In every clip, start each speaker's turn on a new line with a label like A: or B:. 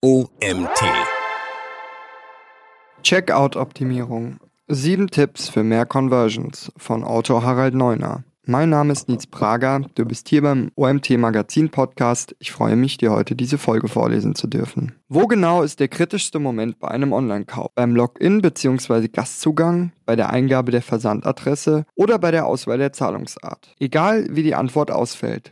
A: OMT.
B: Checkout-Optimierung. Sieben Tipps für mehr Conversions von Autor Harald Neuner. Mein Name ist Nietz Prager, du bist hier beim OMT Magazin Podcast. Ich freue mich, dir heute diese Folge vorlesen zu dürfen. Wo genau ist der kritischste Moment bei einem Online-Kauf? Beim Login bzw. Gastzugang, bei der Eingabe der Versandadresse oder bei der Auswahl der Zahlungsart? Egal wie die Antwort ausfällt.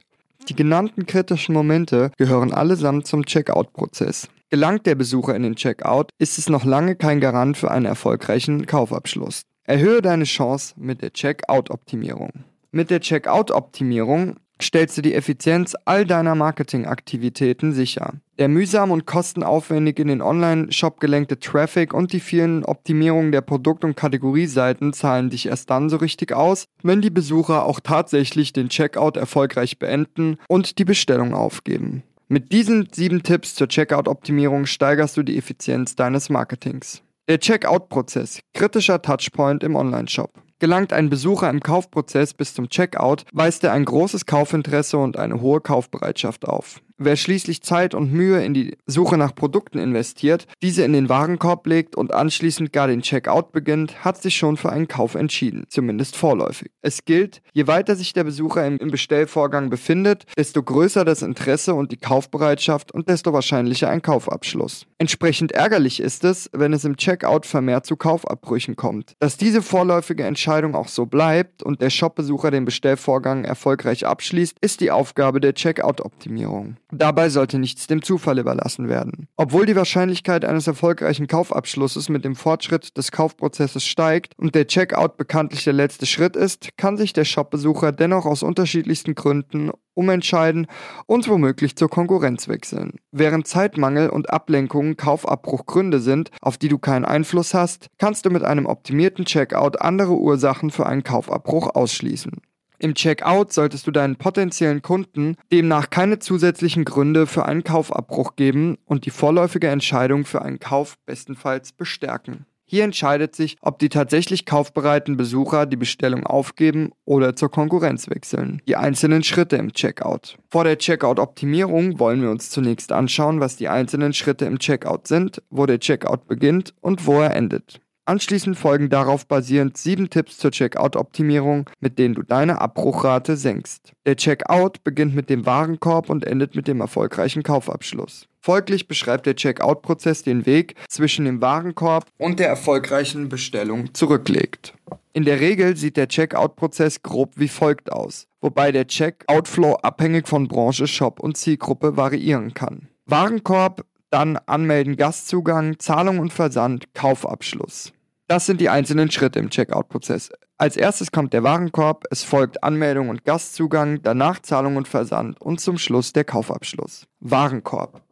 B: Die genannten kritischen Momente gehören allesamt zum Checkout-Prozess. Gelangt der Besucher in den Checkout, ist es noch lange kein Garant für einen erfolgreichen Kaufabschluss. Erhöhe deine Chance mit der Checkout-Optimierung. Mit der Checkout-Optimierung stellst du die Effizienz all deiner Marketingaktivitäten sicher. Der mühsam und kostenaufwendig in den Online-Shop gelenkte Traffic und die vielen Optimierungen der Produkt- und Kategorieseiten zahlen dich erst dann so richtig aus, wenn die Besucher auch tatsächlich den Checkout erfolgreich beenden und die Bestellung aufgeben. Mit diesen sieben Tipps zur Checkout-Optimierung steigerst du die Effizienz deines Marketings. Der Checkout-Prozess, kritischer Touchpoint im Online-Shop. Gelangt ein Besucher im Kaufprozess bis zum Checkout, weist er ein großes Kaufinteresse und eine hohe Kaufbereitschaft auf. Wer schließlich Zeit und Mühe in die Suche nach Produkten investiert, diese in den Warenkorb legt und anschließend gar den Checkout beginnt, hat sich schon für einen Kauf entschieden, zumindest vorläufig. Es gilt, je weiter sich der Besucher im, Bestellvorgang befindet, desto größer das Interesse und die Kaufbereitschaft und desto wahrscheinlicher ein Kaufabschluss. Entsprechend ärgerlich ist es, wenn es im Checkout vermehrt zu Kaufabbrüchen kommt. Dass diese vorläufige Entscheidung auch so bleibt und der Shopbesucher den Bestellvorgang erfolgreich abschließt, ist die Aufgabe der Checkout-Optimierung. Dabei sollte nichts dem Zufall überlassen werden. Obwohl die Wahrscheinlichkeit eines erfolgreichen Kaufabschlusses mit dem Fortschritt des Kaufprozesses steigt und der Checkout bekanntlich der letzte Schritt ist, kann sich der Shopbesucher dennoch aus unterschiedlichsten Gründen umentscheiden und womöglich zur Konkurrenz wechseln. Während Zeitmangel und Ablenkungen Kaufabbruchgründe sind, auf die du keinen Einfluss hast, kannst du mit einem optimierten Checkout andere Ursachen für einen Kaufabbruch ausschließen. Im Checkout solltest du deinen potenziellen Kunden demnach keine zusätzlichen Gründe für einen Kaufabbruch geben und die vorläufige Entscheidung für einen Kauf bestenfalls bestärken. Hier entscheidet sich, ob die tatsächlich kaufbereiten Besucher die Bestellung aufgeben oder zur Konkurrenz wechseln. Die einzelnen Schritte im Checkout. Vor der Checkout-Optimierung wollen wir uns zunächst anschauen, was die einzelnen Schritte im Checkout sind, wo der Checkout beginnt und wo er endet. Anschließend folgen darauf basierend sieben Tipps zur Checkout-Optimierung, mit denen du deine Abbruchrate senkst. Der Checkout beginnt mit dem Warenkorb und endet mit dem erfolgreichen Kaufabschluss. Folglich beschreibt der Checkout-Prozess den Weg zwischen dem Warenkorb und der erfolgreichen Bestellung zurücklegt. In der Regel sieht der Checkout-Prozess grob wie folgt aus, wobei der Checkout-Flow abhängig von Branche, Shop und Zielgruppe variieren kann. Warenkorb, dann Anmelden, Gastzugang, Zahlung und Versand, Kaufabschluss. Das sind die einzelnen Schritte im Checkout-Prozess. Als erstes kommt der Warenkorb, es folgt Anmeldung und Gastzugang, danach Zahlung und Versand und zum Schluss der Kaufabschluss. Warenkorb.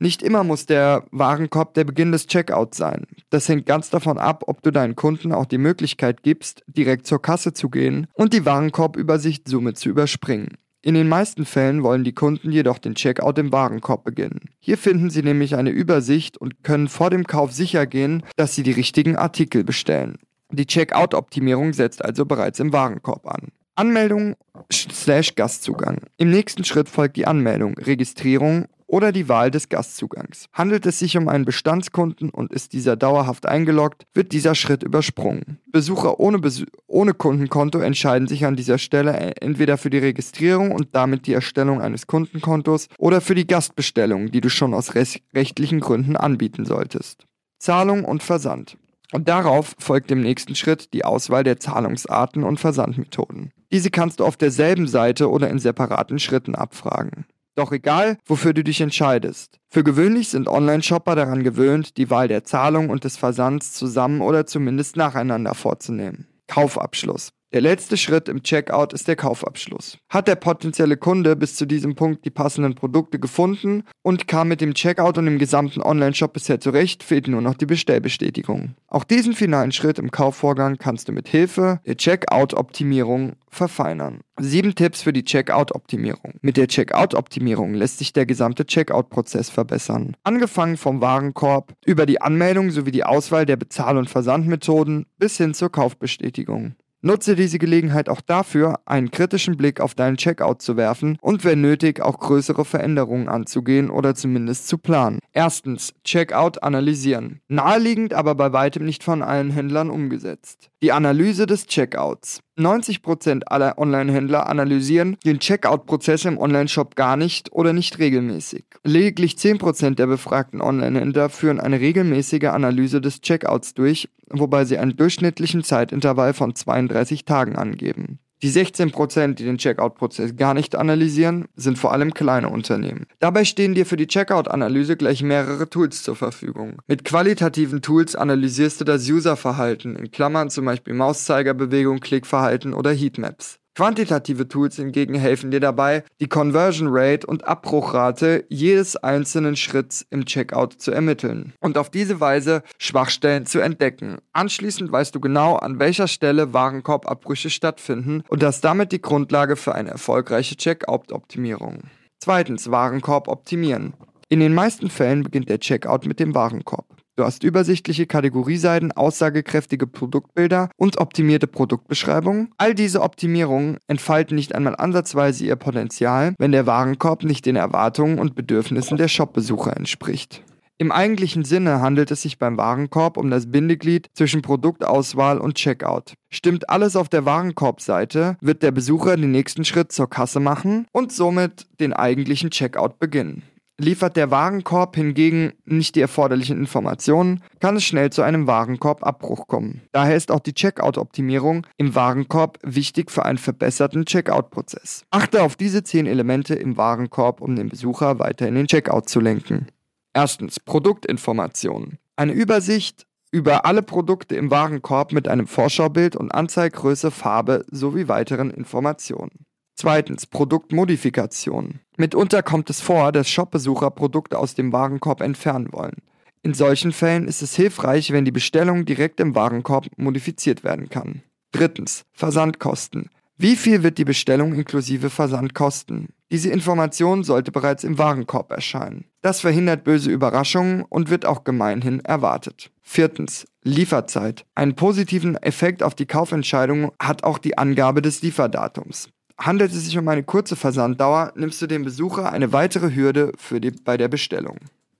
B: Nicht immer muss der Warenkorb der Beginn des Checkouts sein. Das hängt ganz davon ab, ob du deinen Kunden auch die Möglichkeit gibst, direkt zur Kasse zu gehen und die Warenkorbübersicht somit zu überspringen. In den meisten Fällen wollen die Kunden jedoch den Checkout im Warenkorb beginnen. Hier finden sie nämlich eine Übersicht und können vor dem Kauf sicher gehen, dass sie die richtigen Artikel bestellen. Die Checkout-Optimierung setzt also bereits im Warenkorb an. Anmeldung slash Gastzugang. Im nächsten Schritt folgt die Anmeldung, Registrierung oder die Wahl des Gastzugangs. Handelt es sich um einen Bestandskunden und ist dieser dauerhaft eingeloggt, wird dieser Schritt übersprungen. Besucher ohne, Besu ohne Kundenkonto entscheiden sich an dieser Stelle entweder für die Registrierung und damit die Erstellung eines Kundenkontos oder für die Gastbestellung, die du schon aus rechtlichen Gründen anbieten solltest. Zahlung und Versand. Und darauf folgt im nächsten Schritt die Auswahl der Zahlungsarten und Versandmethoden. Diese kannst du auf derselben Seite oder in separaten Schritten abfragen. Doch egal, wofür du dich entscheidest. Für gewöhnlich sind Online-Shopper daran gewöhnt, die Wahl der Zahlung und des Versands zusammen oder zumindest nacheinander vorzunehmen. Kaufabschluss. Der letzte Schritt im Checkout ist der Kaufabschluss. Hat der potenzielle Kunde bis zu diesem Punkt die passenden Produkte gefunden und kam mit dem Checkout und dem gesamten Online-Shop bisher zurecht, fehlt nur noch die Bestellbestätigung. Auch diesen finalen Schritt im Kaufvorgang kannst du mit Hilfe der Checkout-Optimierung verfeinern. Sieben Tipps für die Checkout-Optimierung. Mit der Checkout-Optimierung lässt sich der gesamte Checkout-Prozess verbessern. Angefangen vom Warenkorb über die Anmeldung sowie die Auswahl der Bezahl- und Versandmethoden bis hin zur Kaufbestätigung. Nutze diese Gelegenheit auch dafür, einen kritischen Blick auf deinen Checkout zu werfen und wenn nötig auch größere Veränderungen anzugehen oder zumindest zu planen. Erstens, Checkout analysieren. Naheliegend, aber bei weitem nicht von allen Händlern umgesetzt. Die Analyse des Checkouts. 90% aller Online-Händler analysieren den Checkout-Prozess im Online-Shop gar nicht oder nicht regelmäßig. Lediglich 10% der befragten Online-Händler führen eine regelmäßige Analyse des Checkouts durch, wobei sie einen durchschnittlichen Zeitintervall von 32 Tagen angeben. Die 16%, die den Checkout-Prozess gar nicht analysieren, sind vor allem kleine Unternehmen. Dabei stehen dir für die Checkout-Analyse gleich mehrere Tools zur Verfügung. Mit qualitativen Tools analysierst du das Userverhalten, in Klammern zum Beispiel Mauszeigerbewegung, Klickverhalten oder Heatmaps. Quantitative Tools hingegen helfen dir dabei, die Conversion Rate und Abbruchrate jedes einzelnen Schritts im Checkout zu ermitteln und auf diese Weise Schwachstellen zu entdecken. Anschließend weißt du genau, an welcher Stelle Warenkorbabbrüche stattfinden und das damit die Grundlage für eine erfolgreiche Checkout-Optimierung. Zweitens, Warenkorb optimieren. In den meisten Fällen beginnt der Checkout mit dem Warenkorb. Du hast übersichtliche Kategorieseiten, aussagekräftige Produktbilder und optimierte Produktbeschreibungen. All diese Optimierungen entfalten nicht einmal ansatzweise ihr Potenzial, wenn der Warenkorb nicht den Erwartungen und Bedürfnissen der Shopbesucher entspricht. Im eigentlichen Sinne handelt es sich beim Warenkorb um das Bindeglied zwischen Produktauswahl und Checkout. Stimmt alles auf der Warenkorbseite, wird der Besucher den nächsten Schritt zur Kasse machen und somit den eigentlichen Checkout beginnen. Liefert der Warenkorb hingegen nicht die erforderlichen Informationen, kann es schnell zu einem Warenkorbabbruch kommen. Daher ist auch die Checkout-Optimierung im Warenkorb wichtig für einen verbesserten Checkout-Prozess. Achte auf diese 10 Elemente im Warenkorb, um den Besucher weiter in den Checkout zu lenken. Erstens Produktinformationen. Eine Übersicht über alle Produkte im Warenkorb mit einem Vorschaubild und Anzeiggröße, Farbe sowie weiteren Informationen. Zweitens Produktmodifikation. Mitunter kommt es vor, dass Shopbesucher Produkte aus dem Warenkorb entfernen wollen. In solchen Fällen ist es hilfreich, wenn die Bestellung direkt im Warenkorb modifiziert werden kann. Drittens Versandkosten. Wie viel wird die Bestellung inklusive Versand kosten? Diese Information sollte bereits im Warenkorb erscheinen. Das verhindert böse Überraschungen und wird auch gemeinhin erwartet. Viertens. Lieferzeit. Einen positiven Effekt auf die Kaufentscheidung hat auch die Angabe des Lieferdatums. Handelt es sich um eine kurze Versanddauer, nimmst du dem Besucher eine weitere Hürde für die, bei der Bestellung.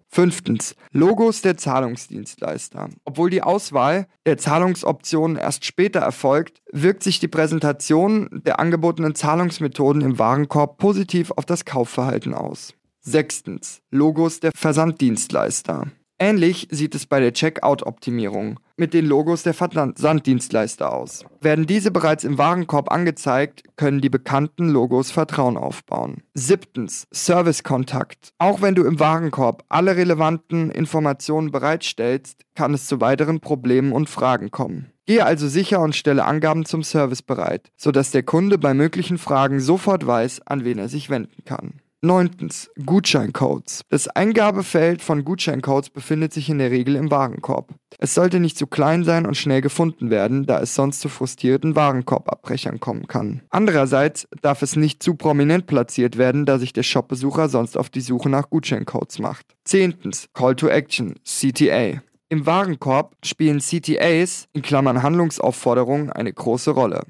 B: Fünftens. Logos der Zahlungsdienstleister. Obwohl die Auswahl der Zahlungsoptionen erst später erfolgt, wirkt sich die Präsentation der angebotenen Zahlungsmethoden im Warenkorb positiv auf das Kaufverhalten aus. Sechstens. Logos der Versanddienstleister. Ähnlich sieht es bei der Checkout-Optimierung mit den Logos der Versanddienstleister aus. Werden diese bereits im Warenkorb angezeigt, können die bekannten Logos Vertrauen aufbauen. Siebtens, Servicekontakt. Auch wenn du im Warenkorb alle relevanten Informationen bereitstellst, kann es zu weiteren Problemen und Fragen kommen. Gehe also sicher und stelle Angaben zum Service bereit, sodass der Kunde bei möglichen Fragen sofort weiß, an wen er sich wenden kann. Neuntens, Gutscheincodes. Das Eingabefeld von Gutscheincodes befindet sich in der Regel im Warenkorb. Es sollte nicht zu klein sein und schnell gefunden werden, da es sonst zu frustrierten Warenkorbabbrechern kommen kann. Andererseits darf es nicht zu prominent platziert werden, da sich der Shopbesucher sonst auf die Suche nach Gutscheincodes macht. Zehntens, Call to Action, CTA. Im Warenkorb spielen CTAs, in Klammern Handlungsaufforderungen, eine große Rolle.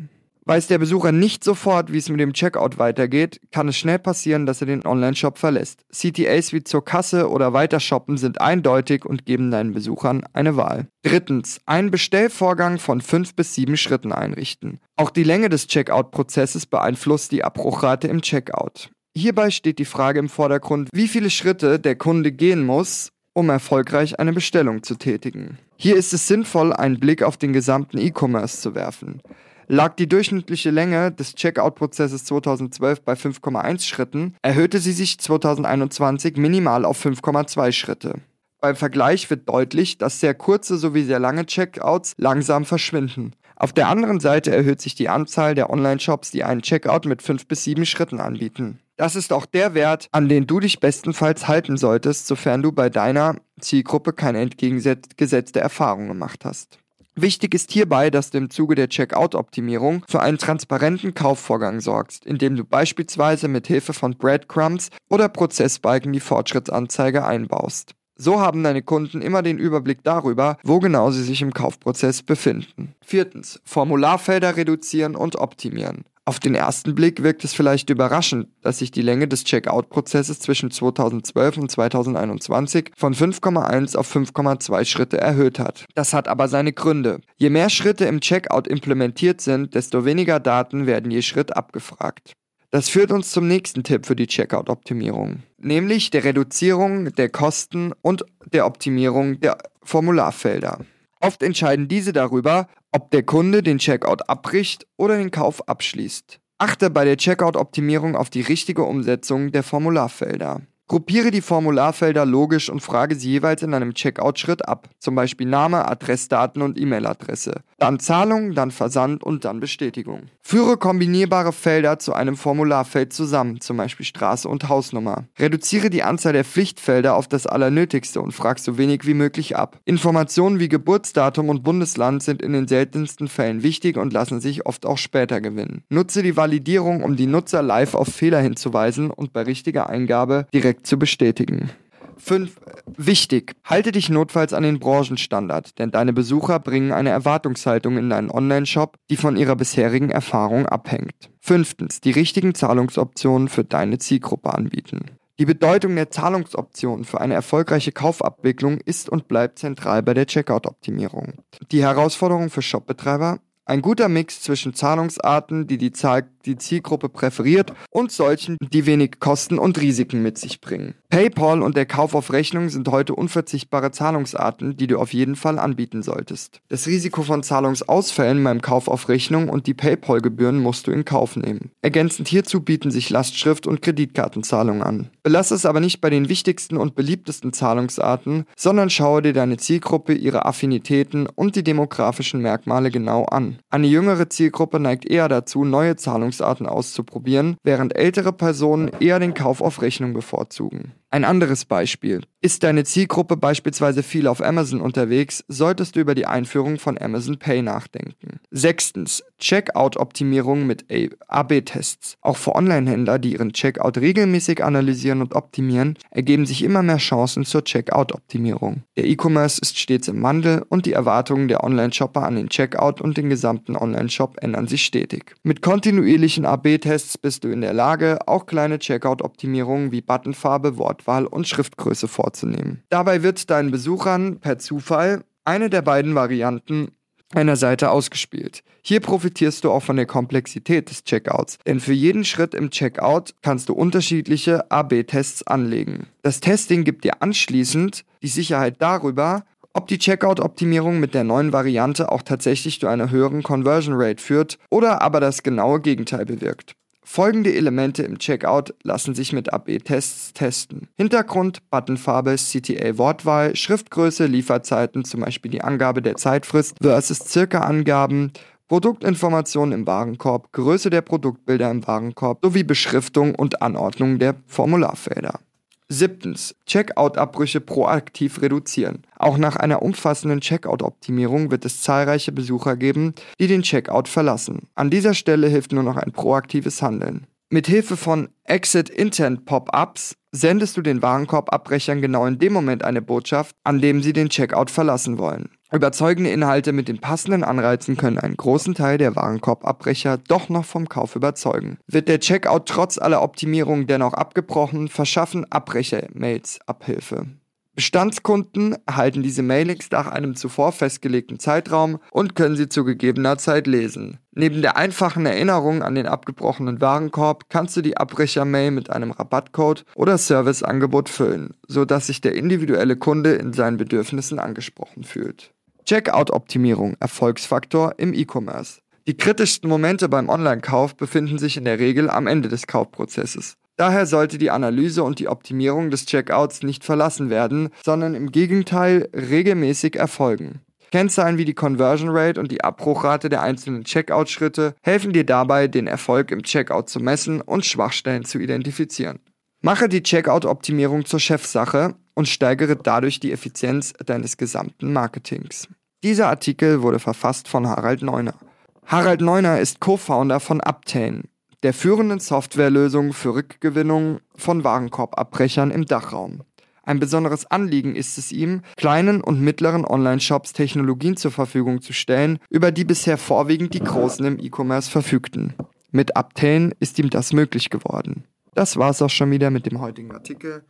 B: Weiß der Besucher nicht sofort, wie es mit dem Checkout weitergeht, kann es schnell passieren, dass er den Online-Shop verlässt. CTAs wie zur Kasse oder Weitershoppen sind eindeutig und geben deinen Besuchern eine Wahl. Drittens, einen Bestellvorgang von fünf bis sieben Schritten einrichten. Auch die Länge des Checkout-Prozesses beeinflusst die Abbruchrate im Checkout. Hierbei steht die Frage im Vordergrund, wie viele Schritte der Kunde gehen muss, um erfolgreich eine Bestellung zu tätigen. Hier ist es sinnvoll, einen Blick auf den gesamten E-Commerce zu werfen lag die durchschnittliche Länge des Checkout-Prozesses 2012 bei 5,1 Schritten, erhöhte sie sich 2021 minimal auf 5,2 Schritte. Beim Vergleich wird deutlich, dass sehr kurze sowie sehr lange Checkouts langsam verschwinden. Auf der anderen Seite erhöht sich die Anzahl der Online-Shops, die einen Checkout mit 5 bis 7 Schritten anbieten. Das ist auch der Wert, an den du dich bestenfalls halten solltest, sofern du bei deiner Zielgruppe keine entgegengesetzte Erfahrung gemacht hast. Wichtig ist hierbei, dass du im Zuge der Checkout-Optimierung für einen transparenten Kaufvorgang sorgst, indem du beispielsweise mit Hilfe von Breadcrumbs oder Prozessbalken die Fortschrittsanzeige einbaust. So haben deine Kunden immer den Überblick darüber, wo genau sie sich im Kaufprozess befinden. Viertens. Formularfelder reduzieren und optimieren. Auf den ersten Blick wirkt es vielleicht überraschend, dass sich die Länge des Checkout-Prozesses zwischen 2012 und 2021 von 5,1 auf 5,2 Schritte erhöht hat. Das hat aber seine Gründe. Je mehr Schritte im Checkout implementiert sind, desto weniger Daten werden je Schritt abgefragt. Das führt uns zum nächsten Tipp für die Checkout-Optimierung, nämlich der Reduzierung der Kosten und der Optimierung der Formularfelder. Oft entscheiden diese darüber, ob der Kunde den Checkout abbricht oder den Kauf abschließt. Achte bei der Checkout-Optimierung auf die richtige Umsetzung der Formularfelder. Gruppiere die Formularfelder logisch und frage sie jeweils in einem Checkout-Schritt ab, zum Beispiel Name, Adressdaten und E-Mail-Adresse. Dann Zahlung, dann Versand und dann Bestätigung. Führe kombinierbare Felder zu einem Formularfeld zusammen, zum Beispiel Straße und Hausnummer. Reduziere die Anzahl der Pflichtfelder auf das Allernötigste und frag so wenig wie möglich ab. Informationen wie Geburtsdatum und Bundesland sind in den seltensten Fällen wichtig und lassen sich oft auch später gewinnen. Nutze die Validierung, um die Nutzer live auf Fehler hinzuweisen und bei richtiger Eingabe direkt direkt zu bestätigen. 5. Wichtig. Halte dich notfalls an den Branchenstandard, denn deine Besucher bringen eine Erwartungshaltung in deinen Online-Shop, die von ihrer bisherigen Erfahrung abhängt. 5. Die richtigen Zahlungsoptionen für deine Zielgruppe anbieten. Die Bedeutung der Zahlungsoptionen für eine erfolgreiche Kaufabwicklung ist und bleibt zentral bei der Checkout-Optimierung. Die Herausforderung für Shopbetreiber ein guter Mix zwischen Zahlungsarten, die die, Zahl die Zielgruppe präferiert, und solchen, die wenig Kosten und Risiken mit sich bringen. PayPal und der Kauf auf Rechnung sind heute unverzichtbare Zahlungsarten, die du auf jeden Fall anbieten solltest. Das Risiko von Zahlungsausfällen beim Kauf auf Rechnung und die PayPal-Gebühren musst du in Kauf nehmen. Ergänzend hierzu bieten sich Lastschrift und Kreditkartenzahlungen an. Belasse es aber nicht bei den wichtigsten und beliebtesten Zahlungsarten, sondern schaue dir deine Zielgruppe, ihre Affinitäten und die demografischen Merkmale genau an. Eine jüngere Zielgruppe neigt eher dazu, neue Zahlungsarten auszuprobieren, während ältere Personen eher den Kauf auf Rechnung bevorzugen. Ein anderes Beispiel. Ist deine Zielgruppe beispielsweise viel auf Amazon unterwegs, solltest du über die Einführung von Amazon Pay nachdenken. Sechstens. Checkout-Optimierung mit AB-Tests. Auch für Online-Händler, die ihren Checkout regelmäßig analysieren und optimieren, ergeben sich immer mehr Chancen zur Checkout-Optimierung. Der E-Commerce ist stets im Wandel und die Erwartungen der Online-Shopper an den Checkout und den gesamten Online-Shop ändern sich stetig. Mit kontinuierlichen AB-Tests bist du in der Lage, auch kleine Checkout-Optimierungen wie Buttonfarbe, Wort Wortwahl und Schriftgröße vorzunehmen. Dabei wird deinen Besuchern per Zufall eine der beiden Varianten einer Seite ausgespielt. Hier profitierst du auch von der Komplexität des Checkouts, denn für jeden Schritt im Checkout kannst du unterschiedliche AB-Tests anlegen. Das Testing gibt dir anschließend die Sicherheit darüber, ob die Checkout-Optimierung mit der neuen Variante auch tatsächlich zu einer höheren Conversion Rate führt oder aber das genaue Gegenteil bewirkt. Folgende Elemente im Checkout lassen sich mit AB-Tests testen. Hintergrund, Buttonfarbe, CTA-Wortwahl, Schriftgröße, Lieferzeiten, zum Beispiel die Angabe der Zeitfrist versus Circa-Angaben, Produktinformationen im Warenkorb, Größe der Produktbilder im Warenkorb sowie Beschriftung und Anordnung der Formularfelder. Siebtens. Checkout-Abbrüche proaktiv reduzieren. Auch nach einer umfassenden Checkout-Optimierung wird es zahlreiche Besucher geben, die den Checkout verlassen. An dieser Stelle hilft nur noch ein proaktives Handeln. Mit Hilfe von Exit Intent Pop-ups sendest du den Warenkorbabbrechern genau in dem Moment eine Botschaft, an dem sie den Checkout verlassen wollen. Überzeugende Inhalte mit den passenden Anreizen können einen großen Teil der Warenkorbabbrecher doch noch vom Kauf überzeugen. Wird der Checkout trotz aller Optimierungen dennoch abgebrochen, verschaffen Abbrecher-Mails Abhilfe. Bestandskunden erhalten diese Mailings nach einem zuvor festgelegten Zeitraum und können sie zu gegebener Zeit lesen. Neben der einfachen Erinnerung an den abgebrochenen Warenkorb kannst du die Abbrecher-Mail mit einem Rabattcode oder Serviceangebot füllen, sodass sich der individuelle Kunde in seinen Bedürfnissen angesprochen fühlt. Checkout-Optimierung, Erfolgsfaktor im E-Commerce. Die kritischsten Momente beim Online-Kauf befinden sich in der Regel am Ende des Kaufprozesses. Daher sollte die Analyse und die Optimierung des Checkouts nicht verlassen werden, sondern im Gegenteil regelmäßig erfolgen. Kennzahlen wie die Conversion Rate und die Abbruchrate der einzelnen Checkout-Schritte helfen dir dabei, den Erfolg im Checkout zu messen und Schwachstellen zu identifizieren. Mache die Checkout-Optimierung zur Chefsache und steigere dadurch die Effizienz deines gesamten Marketings. Dieser Artikel wurde verfasst von Harald Neuner. Harald Neuner ist Co-Founder von Uptain, der führenden Softwarelösung für Rückgewinnung von Warenkorbabbrechern im Dachraum. Ein besonderes Anliegen ist es ihm, kleinen und mittleren Online-Shops Technologien zur Verfügung zu stellen, über die bisher vorwiegend die Großen im E-Commerce verfügten. Mit Uptain ist ihm das möglich geworden. Das war's auch schon wieder mit dem heutigen Artikel.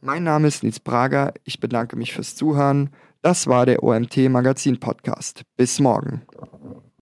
B: Mein Name ist Nils Brager, ich bedanke mich fürs Zuhören. Das war der OMT Magazin Podcast. Bis morgen.